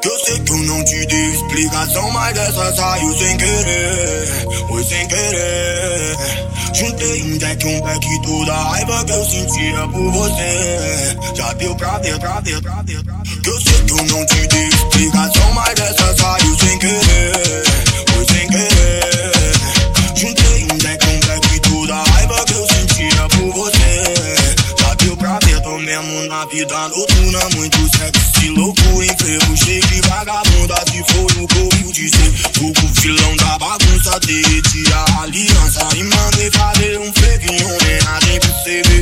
Que eu sei que eu não te dei explicação, mas essa saiu sem querer. Foi sem querer. Juntei um deck, um back, toda a raiva que eu sentia por você. Já deu pra ver, pra ver, pra ver, pra ver. Que eu sei que eu não te dei explicação, mas essa saiu sem querer. Foi sem querer. Juntei um deck, um back, toda a raiva que eu sentia por você. Já deu pra ver, tô mesmo na vida noturna, muito sexy, louco, enfermo, cheio de vagabunda. Se for o que dizer, fogo filão da bagunça, derreti a aliança e mandei fazer um fake em homenagem pro CV.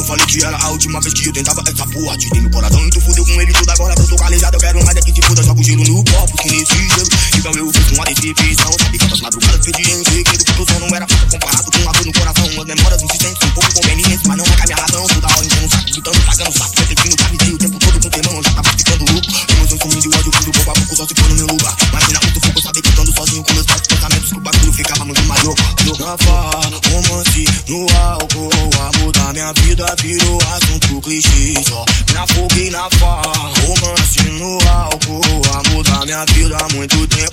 Eu falei que era a última vez que eu tentava essa porra. Te dei meu coração e tu fudeu com ele tudo agora que eu tô calejado. Eu quero mais é que te fuda, jogo gelo no copo, que nesse gelo. Então eu fiz uma decepção. Sabe quantas madrugadas perdi em segredo que tu só não era comparado com a dor no coração. Umas memórias insistentes, um pouco convenientes, mas não vai minha razão. Toda hora enchendo o saco, gritando, pagando saco, refletindo, tá me o tempo todo com temão. Eu já tava ficando louco. Emoções sumindo e ódio tudo pouco a pouco só se for no meu lugar. Imagina o tu ficou saber que estando sozinho com meus próprios pensamentos, que o bagulho ficava muito maior. No farra, romance, no álcool, o amor da minha vida virou assunto clichê. Só me afoguei na farra, romance no álcool, o amor da minha vida há muito tempo